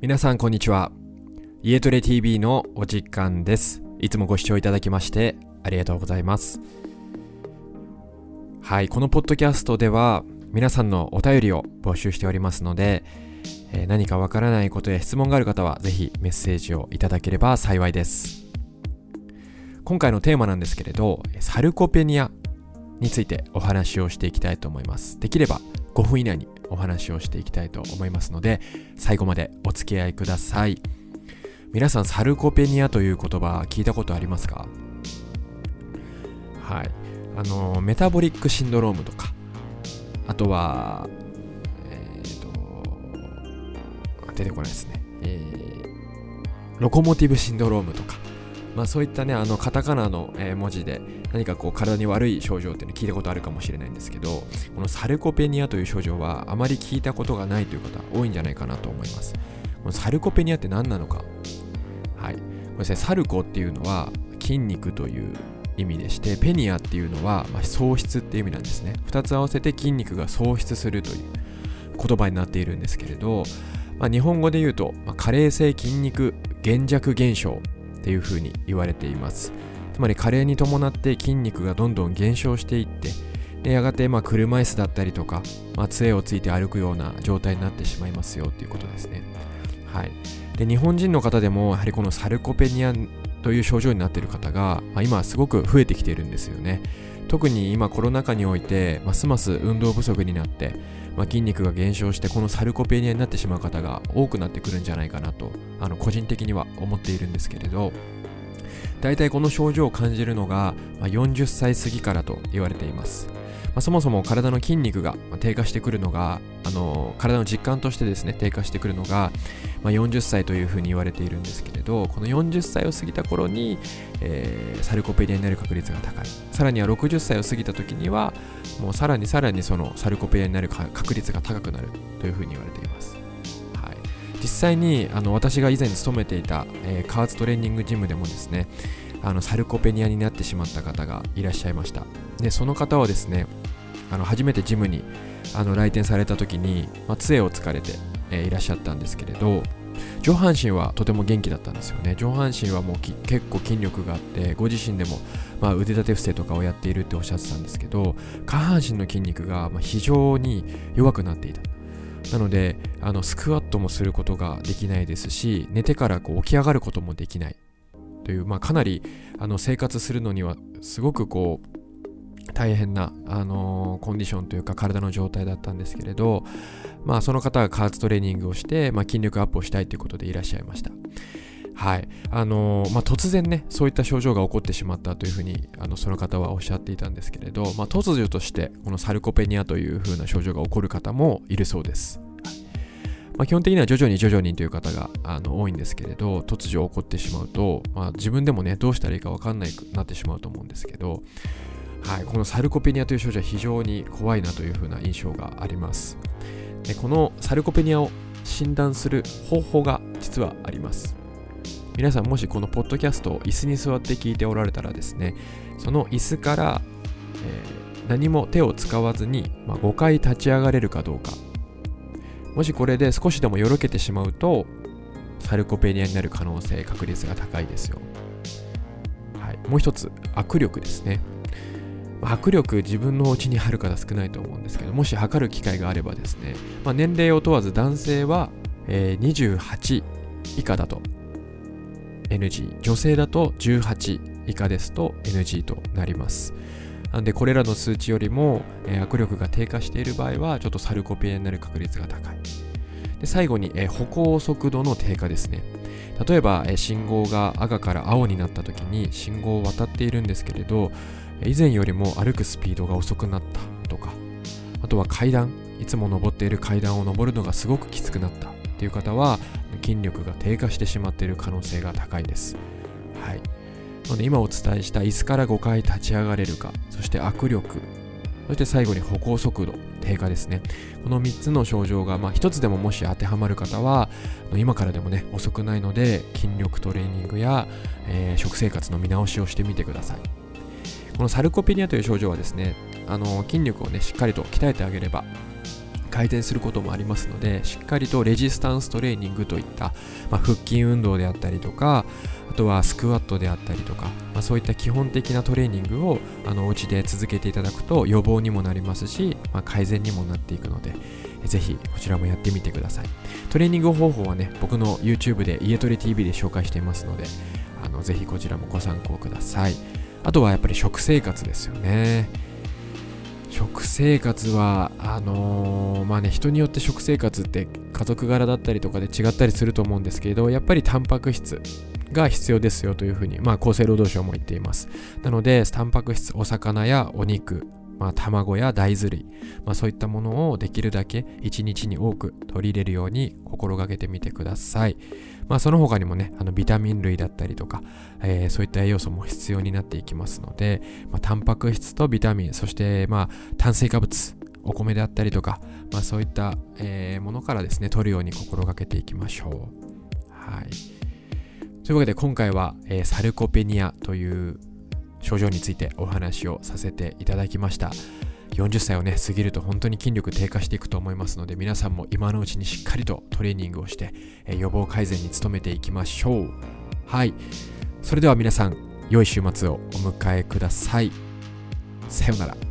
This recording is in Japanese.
皆さんこんにちは。家トレ TV のお時間です。いつもご視聴いただきましてありがとうございます。はいこのポッドキャストでは皆さんのお便りを募集しておりますので、えー、何かわからないことや質問がある方はぜひメッセージをいただければ幸いです。今回のテーマなんですけれどサルコペニアについてお話をしていきたいと思います。できれば5分以内にお話をしていきたいと思いますので最後までお付き合いください。皆さんサルコペニアという言葉聞いたことありますか？はい。あのメタボリックシンドロームとか。あとはえっ、ー、と出てこないですね、えー、ロコモティブシンドロームとか。まあ、そういったねあのカタカナの、文字で何かこう体に悪い症状っていうの聞いたことあるかもしれないんですけどこのサルコペニアという症状はあまり聞いたことがないという方多いんじゃないかなと思います。このサルコペニアって何なのか。はい。これですねサルコっていうのは筋肉という意味でしてペニアっていうのは、まあ、喪失っていう意味なんですね。2つ合わせて筋肉が喪失するという言葉になっているんですけれど、まあ、日本語で言うと、まあ、加齢性筋肉減弱現象ていうふうに言われています。つまり加齢に伴って筋肉がどんどん減少していってでやがてまあ車椅子だったりとか、まあ、杖をついて歩くような状態になってしまいますよっていうことですね。はい。で日本人の方でもやはりこのサルコペニアという症状になっている方が、まあ、今すごく増えてきているんですよね。特に今コロナ禍においてますます運動不足になってまあ、筋肉が減少してこのサルコペニアになってしまう方が多くなってくるんじゃないかなとあの個人的には思っているんですけれど。大体この症状を感じるのが、まあ、40歳過ぎからと言われています。あ、そもそも体の筋肉が低下してくるのが、あの体の実感としてですね低下してくるのが、まあ、40歳というふうに言われているんですけれどこの40歳を過ぎた頃に、えー、サルコペニアになる確率が高い。さらには60歳を過ぎた時にはもうさらにさらにそのサルコペニアになる確率が高くなるというふうに言われています、はい、実際にあの私が以前勤めていた、えー、加圧トレーニングジムでもですねあのサルコペニアになってしまった方がいらっしゃいました。でその方はですねあの初めてジムにあの来店された時に、まあ、杖をつかれて、えー、いらっしゃったんですけれど上半身はとても元気だったんですよね。上半身はもう結構筋力があってご自身でも、まあ、腕立て伏せとかをやっているっておっしゃってたんですけど下半身の筋肉が非常に弱くなっていた。なのであのスクワットもすることができないですし寝てからこう起き上がることもできないという、まあ、かなりあの生活するのにはすごくこう大変な、あのー、コンディションというか体の状態だったんですけれど、まあ、その方が加圧トレーニングをして、まあ、筋力アップをしたいということでいらっしゃいました。はい。あのー、まあ、突然ね、そういった症状が起こってしまったというふうに、あの、その方はおっしゃっていたんですけれど、まあ、突如として、このサルコペニアというふうな症状が起こる方もいるそうです。まあ、基本的には徐々に徐々にという方があの多いんですけれど、突如起こってしまうと、まあ、自分でもね、どうしたらいいか分かんないくなってしまうと思うんですけど、はい、このサルコペニアという症状は非常に怖いなというふうな印象があります。でこのサルコペニアを診断する方法が実はあります。皆さんもしこのポッドキャストを椅子に座って聞いておられたらですねその椅子から、えー、何も手を使わずに、まあ、5回立ち上がれるかどうか。もしこれで少しでもよろけてしまうとサルコペニアになる可能性確率が高いですよ、はい、もう一つ握力ですね。握力自分のお家にある方少ないと思うんですけどもし測る機会があればですね、まあ、年齢を問わず男性は、えー、28以下だと NG 女性だと18以下ですと NG となります。なんでこれらの数値よりも、えー、握力が低下している場合はちょっとサルコペアになる確率が高い。で最後に、えー、歩行速度の低下ですね。例えば、えー、信号が赤から青になった時に信号を渡っているんですけれど以前よりも歩くスピードが遅くなったとかあとは階段いつも登っている階段を登るのがすごくきつくなった。っていう方は筋力が低下してしまっている可能性が高いです。はい。なので今お伝えした椅子から5回立ち上がれるかそして握力そして最後に歩行速度低下ですね。この3つの症状が、まあ、1つでももし当てはまる方は今からでもね遅くないので筋力トレーニングや、えー、食生活の見直しをしてみてください。このサルコペニアという症状はですねあの筋力をねしっかりと鍛えてあげれば改善することもありますのでしっかりとレジスタンストレーニングといった、まあ、腹筋運動であったりとかあとはスクワットであったりとか、まあ、そういった基本的なトレーニングをあのお家で続けていただくと予防にもなりますし、まあ、改善にもなっていくのでぜひこちらもやってみてください。トレーニング方法はね僕の YouTube で家トレ TV で紹介していますのであのぜひこちらもご参考ください。あとはやっぱり食生活ですよね。食生活はあのー、まあね人によって食生活って家族柄だったりとかで違ったりすると思うんですけれどやっぱりタンパク質が必要ですよというふうに、まあ、厚生労働省も言っています。なのでタンパク質お魚やお肉まあ、卵や大豆類、まあ、そういったものをできるだけ1日に多く取り入れるように心がけてみてください。まあ、その他にもね、あのビタミン類だったりとか、えー、そういった栄養素も必要になっていきますので、まあ、タンパク質とビタミン、そして、まあ、炭水化物、お米であったりとか、まあ、そういった、えー、ものからですね、取るように心がけていきましょう。はい。というわけで今回は、えー、サルコペニアという症状についてお話をさせていただきました。40歳をね過ぎると本当に筋力低下していくと思いますので皆さんも今のうちにしっかりとトレーニングをして、え予防改善に努めていきましょう。はい。それでは皆さん良い週末をお迎えください。さようなら。